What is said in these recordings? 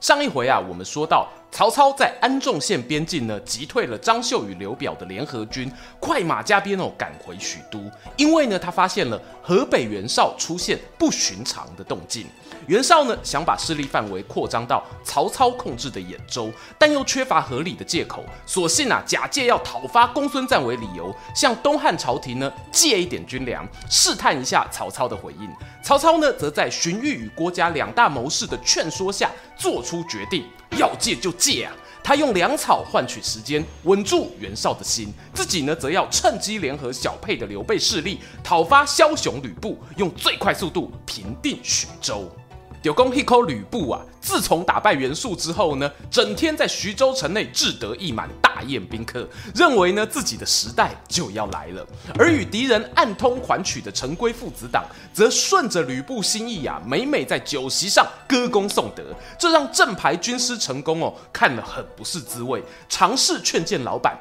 上一回啊，我们说到。曹操在安众县边境呢，击退了张绣与刘表的联合军，快马加鞭哦赶回许都。因为呢，他发现了河北袁绍出现不寻常的动静。袁绍呢，想把势力范围扩张到曹操控制的兖州，但又缺乏合理的借口，索性啊假借要讨伐公孙瓒为理由，向东汉朝廷呢借一点军粮，试探一下曹操的回应。曹操呢，则在荀彧与郭嘉两大谋士的劝说下，做出决定。要借就借啊！他用粮草换取时间，稳住袁绍的心，自己呢则要趁机联合小沛的刘备势力，讨伐枭雄吕布，用最快速度平定徐州。有功一口吕布啊！自从打败袁术之后呢，整天在徐州城内志得意满，大宴宾客，认为呢自己的时代就要来了。而与敌人暗通款曲的陈规父子党，则顺着吕布心意啊，每每在酒席上歌功颂德，这让正牌军师陈功哦看了很不是滋味，尝试劝谏老板：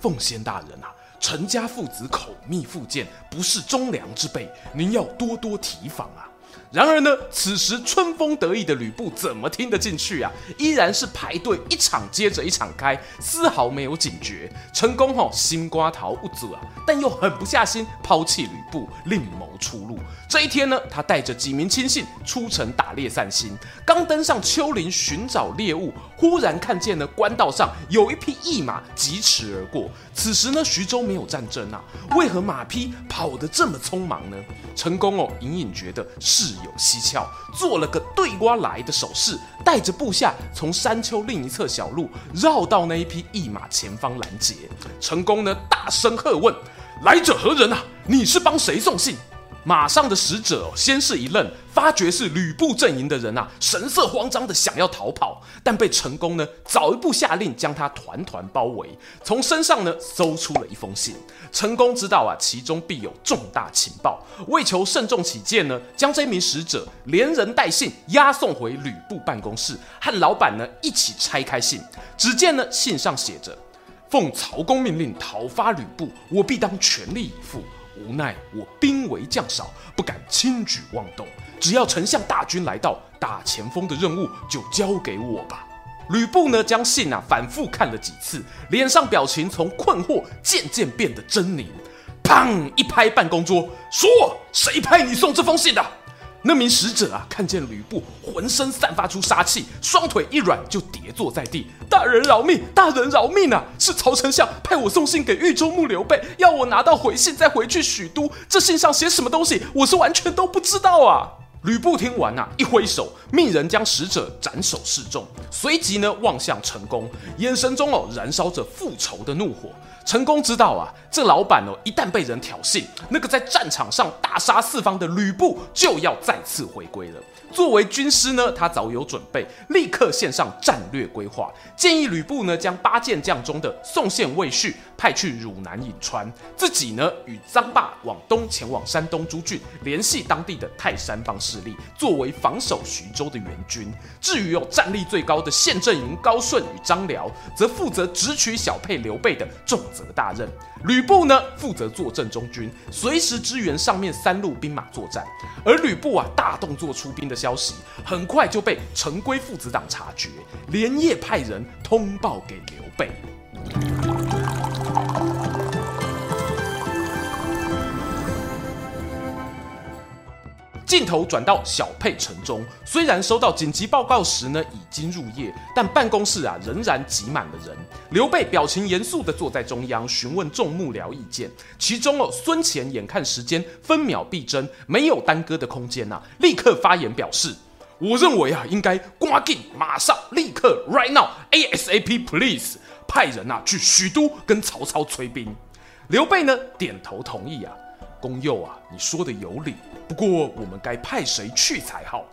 奉先大人啊，陈家父子口蜜腹剑，不是忠良之辈，您要多多提防啊。然而呢，此时春风得意的吕布怎么听得进去啊？依然是排队一场接着一场开，丝毫没有警觉。成功吼心瓜桃不足啊，但又狠不下心抛弃吕布，另谋出路。这一天呢，他带着几名亲信出城打猎散心，刚登上丘陵寻找猎物，忽然看见呢官道上有一匹驿马疾驰而过。此时呢，徐州没有战争啊，为何马匹跑得这么匆忙呢？陈宫哦，隐隐觉得事有蹊跷，做了个对瓜来的手势，带着部下从山丘另一侧小路绕到那一匹驿马前方拦截。陈宫呢，大声喝问：“来者何人啊？你是帮谁送信？”马上的使者先是一愣，发觉是吕布阵营的人啊，神色慌张的想要逃跑，但被陈宫呢早一步下令将他团团包围，从身上呢搜出了一封信。陈宫知道啊，其中必有重大情报，为求慎重起见呢，将这名使者连人带信押送回吕布办公室，和老板呢一起拆开信。只见呢信上写着：“奉曹公命令讨伐吕布，我必当全力以赴。”无奈我兵为将少，不敢轻举妄动。只要丞相大军来到，打前锋的任务就交给我吧。吕布呢，将信啊反复看了几次，脸上表情从困惑渐渐变得狰狞。砰！一拍办公桌，说：“谁派你送这封信的？”那名使者啊，看见吕布浑身散发出杀气，双腿一软就跌坐在地。大人饶命！大人饶命啊！是曹丞相派我送信给豫州牧刘备，要我拿到回信再回去许都。这信上写什么东西，我是完全都不知道啊！吕布听完啊，一挥手，命人将使者斩首示众，随即呢望向陈宫，眼神中哦燃烧着复仇的怒火。成功知道啊，这老板哦，一旦被人挑衅，那个在战场上大杀四方的吕布就要再次回归了。作为军师呢，他早有准备，立刻献上战略规划，建议吕布呢将八健将中的宋宪、魏续派去汝南颍川，自己呢与臧霸往东前往山东诸郡，联系当地的泰山帮势力，作为防守徐州的援军。至于有战力最高的县阵营高顺与张辽，则负责直取小沛刘备的重责大任。吕布呢，负责坐镇中军，随时支援上面三路兵马作战。而吕布啊，大动作出兵的消息，很快就被陈规父子党察觉，连夜派人通报给刘备。镜头转到小沛城中，虽然收到紧急报告时呢已经入夜，但办公室啊仍然挤满了人。刘备表情严肃地坐在中央，询问众幕僚意见。其中哦，孙乾眼看时间分秒必争，没有耽搁的空间呐、啊，立刻发言表示：“我认为啊，应该赶紧马上立刻 right now ASAP please 派人啊去许都跟曹操催兵。”刘备呢点头同意啊。公佑啊，你说的有理，不过我们该派谁去才好？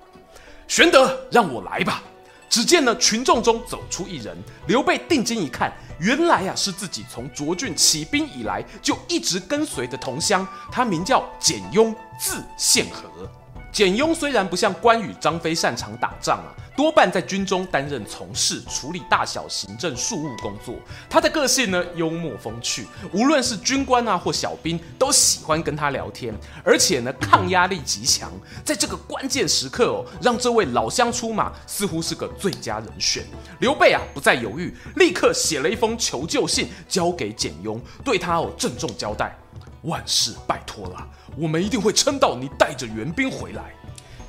玄德，让我来吧。只见呢，群众中走出一人，刘备定睛一看，原来啊是自己从涿郡起兵以来就一直跟随的同乡，他名叫简雍，字献和。简雍虽然不像关羽、张飞擅长打仗啊，多半在军中担任从事处理大小行政庶务工作。他的个性呢，幽默风趣，无论是军官啊或小兵，都喜欢跟他聊天，而且呢，抗压力极强。在这个关键时刻哦，让这位老乡出马，似乎是个最佳人选。刘备啊，不再犹豫，立刻写了一封求救信交给简雍，对他哦郑重交代。万事拜托了，我们一定会撑到你带着援兵回来。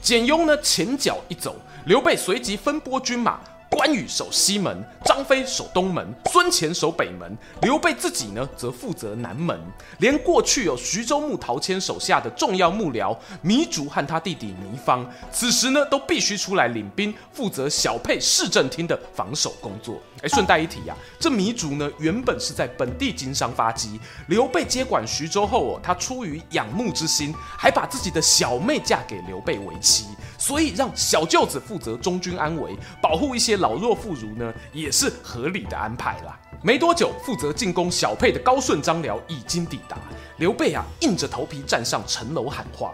简雍呢，前脚一走，刘备随即分拨军马。关羽守西门，张飞守东门，孙乾守北门，刘备自己呢则负责南门。连过去有徐州牧陶谦手下的重要幕僚糜竺和他弟弟糜芳，此时呢都必须出来领兵，负责小沛市政厅的防守工作。哎，顺带一提呀、啊，这糜竺呢原本是在本地经商发迹，刘备接管徐州后哦，他出于仰慕之心，还把自己的小妹嫁给刘备为妻。所以让小舅子负责中军安危，保护一些老弱妇孺呢，也是合理的安排啦。没多久，负责进攻小沛的高顺、张辽已经抵达。刘备啊，硬着头皮站上城楼喊话：“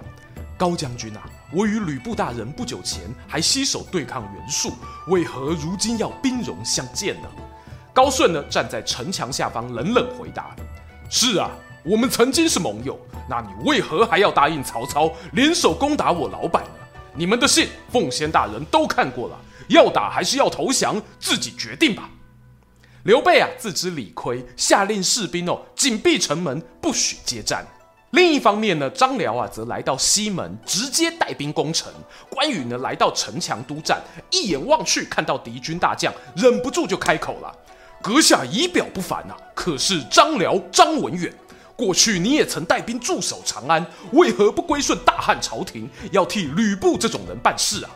高将军啊，我与吕布大人不久前还携手对抗袁术，为何如今要兵戎相见呢？”高顺呢，站在城墙下方冷冷回答：“是啊，我们曾经是盟友，那你为何还要答应曹操联手攻打我老板？”你们的信，奉先大人都看过了，要打还是要投降，自己决定吧。刘备啊，自知理亏，下令士兵哦，紧闭城门，不许接战。另一方面呢，张辽啊，则来到西门，直接带兵攻城。关羽呢，来到城墙督战，一眼望去，看到敌军大将，忍不住就开口了：“阁下仪表不凡啊，可是张辽张文远？”过去你也曾带兵驻守长安，为何不归顺大汉朝廷，要替吕布这种人办事啊？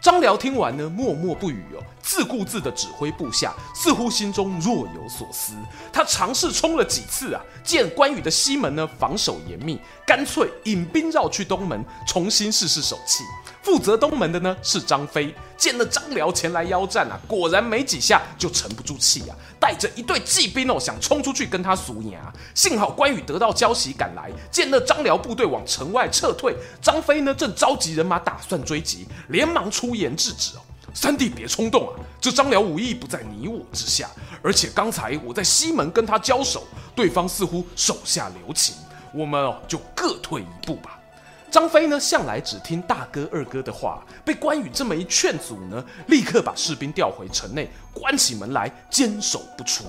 张辽听完呢，默默不语哦，自顾自地指挥部下，似乎心中若有所思。他尝试冲了几次啊，见关羽的西门呢防守严密，干脆引兵绕去东门，重新试试手气。负责东门的呢是张飞，见了张辽前来邀战啊，果然没几下就沉不住气啊，带着一队骑兵哦，想冲出去跟他输赢啊。幸好关羽得到消息赶来，见了张辽部队往城外撤退，张飞呢正召集人马打算追击，连忙出言制止哦，三弟别冲动啊，这张辽武艺不在你我之下，而且刚才我在西门跟他交手，对方似乎手下留情，我们哦就各退一步吧。张飞呢，向来只听大哥二哥的话，被关羽这么一劝阻呢，立刻把士兵调回城内，关起门来坚守不出。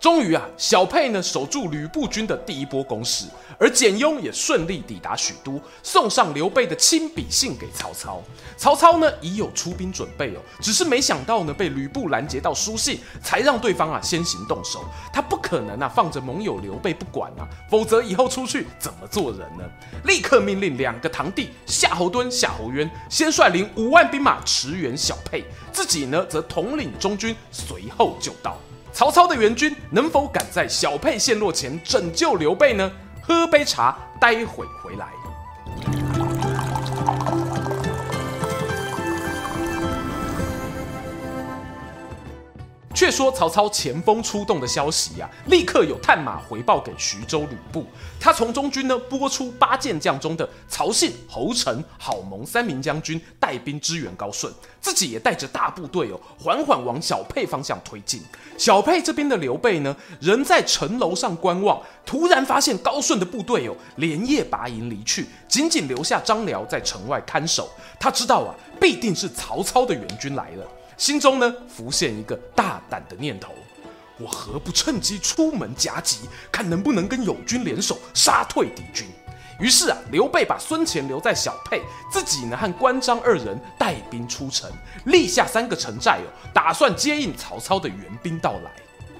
终于啊，小沛呢守住吕布军的第一波攻势，而简雍也顺利抵达许都，送上刘备的亲笔信给曹操。曹操呢已有出兵准备哦，只是没想到呢被吕布拦截到书信，才让对方啊先行动手。他不可能啊放着盟友刘备不管啊，否则以后出去怎么做人呢？立刻命令两个堂弟夏侯惇、夏侯渊先率领五万兵马驰援小沛，自己呢则统领中军随后就到。曹操的援军能否赶在小沛陷落前拯救刘备呢？喝杯茶，待会回来。却说曹操前锋出动的消息呀、立刻有探马回报给徐州吕布。他从中军呢拨出八健将中的曹信、侯成、郝萌三名将军带兵支援高顺，自己也带着大部队哦，缓缓往小沛方向推进。小沛这边的刘备呢，仍在城楼上观望，突然发现高顺的部队哦，连夜拔营离去，仅仅留下张辽在城外看守。他知道啊，必定是曹操的援军来了。心中呢浮现一个大胆的念头，我何不趁机出门夹击，看能不能跟友军联手杀退敌军。于是啊，刘备把孙权留在小沛，自己呢和关张二人带兵出城，立下三个城寨哦，打算接应曹操的援兵到来。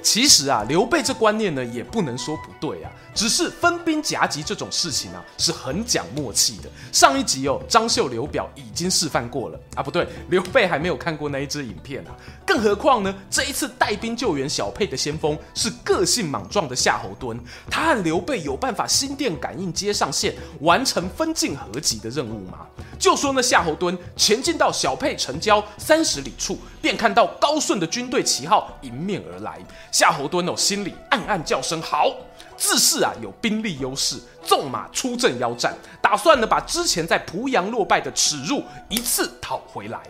其实啊，刘备这观念呢，也不能说不对啊，只是分兵夹击这种事情啊，是很讲默契的。上一集哦，张绣刘表已经示范过了啊，不对，刘备还没有看过那一支影片啊。更何况呢，这一次带兵救援小沛的先锋是个性莽撞的夏侯惇，他和刘备有办法心电感应接上线，完成分进合击的任务吗？就说那夏侯惇前进到小沛城郊三十里处，便看到高顺的军队旗号迎面而来。夏侯惇哦，心里暗暗叫声好，自恃啊有兵力优势，纵马出阵邀战，打算呢把之前在濮阳落败的耻辱一次讨回来。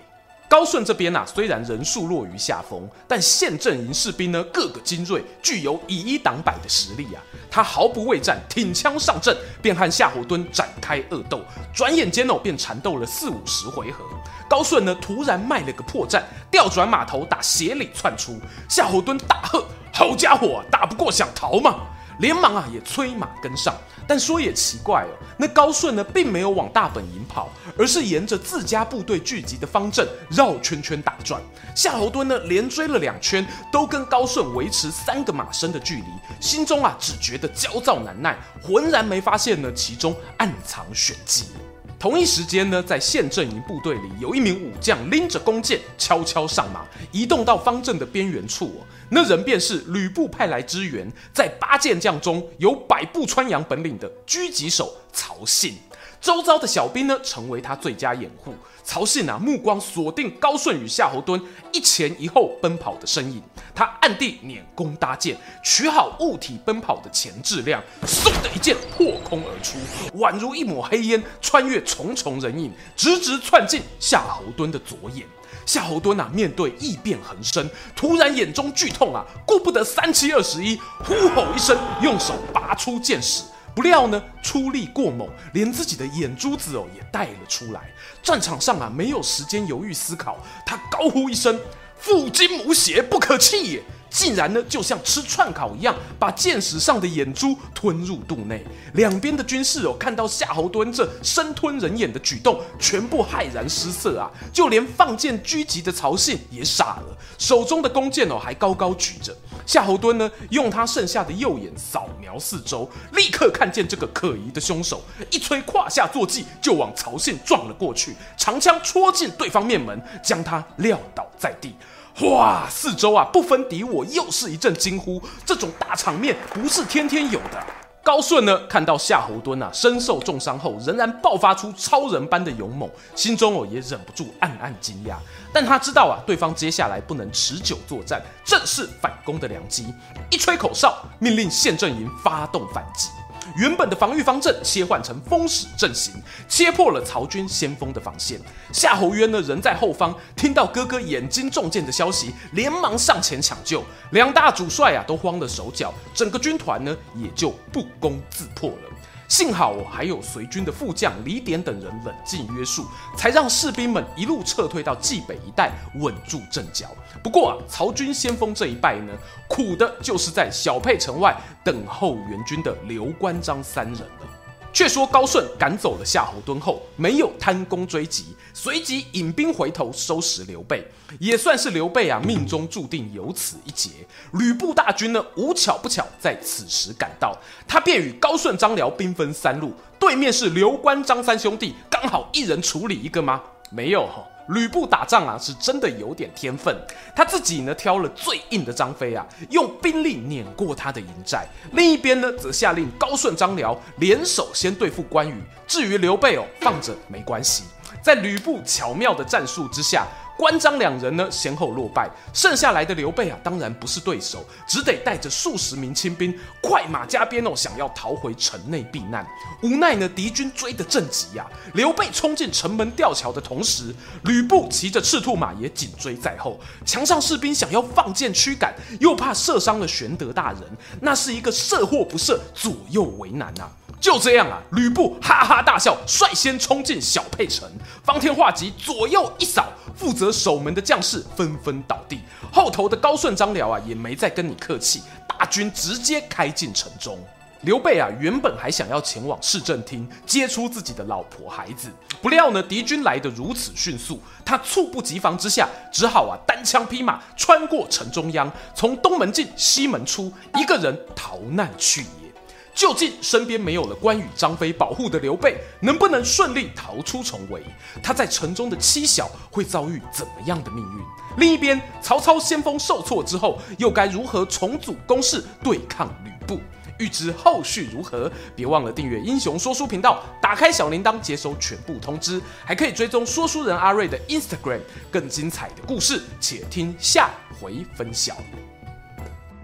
高顺这边呐、啊，虽然人数落于下风，但县阵营士兵呢，个个精锐，具有以一挡百的实力啊。他毫不畏战，挺枪上阵，便和夏侯惇展开恶斗。转眼间哦，便缠斗了四五十回合。高顺呢，突然卖了个破绽，调转马头打斜里窜出。夏侯惇大喝：“好家伙，打不过想逃吗？”连忙啊，也催马跟上。但说也奇怪哦，那高顺呢，并没有往大本营跑，而是沿着自家部队聚集的方阵绕圈圈打转。夏侯惇呢，连追了两圈，都跟高顺维持三个马身的距离，心中啊，只觉得焦躁难耐，浑然没发现呢，其中暗藏玄机。同一时间呢，在县阵营部队里，有一名武将拎着弓箭，悄悄上马，移动到方阵的边缘处哦。那人便是吕布派来支援，在八剑将中有百步穿杨本领的狙击手曹信。周遭的小兵呢，成为他最佳掩护。曹信啊，目光锁定高顺与夏侯惇一前一后奔跑的身影，他暗地拈弓搭箭，取好物体奔跑的前质量，嗖的一箭破空而出，宛如一抹黑烟穿越重重人影，直直窜进夏侯惇的左眼。夏侯惇啊，面对异变横生，突然眼中剧痛啊，顾不得三七二十一，呼吼一声，用手拔出箭矢。不料呢，出力过猛，连自己的眼珠子哦也带了出来。战场上啊，没有时间犹豫思考，他高呼一声：“父精母血，不可弃也！”竟然呢，就像吃串烤一样，把箭矢上的眼珠吞入肚内。两边的军士哦，看到夏侯惇这生吞人眼的举动，全部骇然失色啊！就连放箭狙击的曹信也傻了，手中的弓箭哦，还高高举着。夏侯惇呢，用他剩下的右眼扫描四周，立刻看见这个可疑的凶手，一催胯下坐骑，就往曹信撞了过去，长枪戳进对方面门，将他撂倒在地。哇！四周啊，不分敌我，又是一阵惊呼。这种大场面不是天天有的。高顺呢，看到夏侯惇啊身受重伤后，仍然爆发出超人般的勇猛，心中哦也忍不住暗暗惊讶。但他知道啊，对方接下来不能持久作战，正是反攻的良机。一吹口哨，命令县阵营发动反击。原本的防御方阵切换成封死阵型，切破了曹军先锋的防线。夏侯渊呢，人在后方，听到哥哥眼睛中箭的消息，连忙上前抢救。两大主帅啊，都慌了手脚，整个军团呢，也就不攻自破了。幸好我，还有随军的副将李典等人冷静约束，才让士兵们一路撤退到冀北一带，稳住阵脚。不过啊，曹军先锋这一败呢，苦的就是在小沛城外等候援军的刘关张三人了。却说高顺赶走了夏侯惇后，没有贪功追击，随即引兵回头收拾刘备，也算是刘备啊命中注定有此一劫。吕布大军呢，无巧不巧在此时赶到，他便与高顺、张辽兵分三路，对面是刘关张三兄弟，刚好一人处理一个吗？没有哈。吕布打仗啊，是真的有点天分。他自己呢，挑了最硬的张飞啊，用兵力碾过他的营寨。另一边呢，则下令高顺、张辽联手先对付关羽。至于刘备哦，放着没关系。在吕布巧妙的战术之下。关张两人呢，先后落败，剩下来的刘备啊，当然不是对手，只得带着数十名亲兵，快马加鞭哦，想要逃回城内避难。无奈呢，敌军追得正急呀、啊，刘备冲进城门吊桥的同时，吕布骑着赤兔马也紧追在后。墙上士兵想要放箭驱赶，又怕射伤了玄德大人，那是一个射或不射，左右为难呐、啊。就这样啊，吕布哈哈大笑，率先冲进小沛城。方天画戟左右一扫，负责守门的将士纷纷倒地。后头的高顺、张辽啊，也没再跟你客气，大军直接开进城中。刘备啊，原本还想要前往市政厅接出自己的老婆孩子，不料呢，敌军来得如此迅速，他猝不及防之下，只好啊单枪匹马穿过城中央，从东门进西门出，一个人逃难去也。究竟身边没有了关羽、张飞保护的刘备，能不能顺利逃出重围？他在城中的妻小会遭遇怎么样的命运？另一边，曹操先锋受挫之后，又该如何重组攻势对抗吕布？欲知后续如何，别忘了订阅英雄说书频道，打开小铃铛接收全部通知，还可以追踪说书人阿瑞的 Instagram，更精彩的故事，且听下回分晓。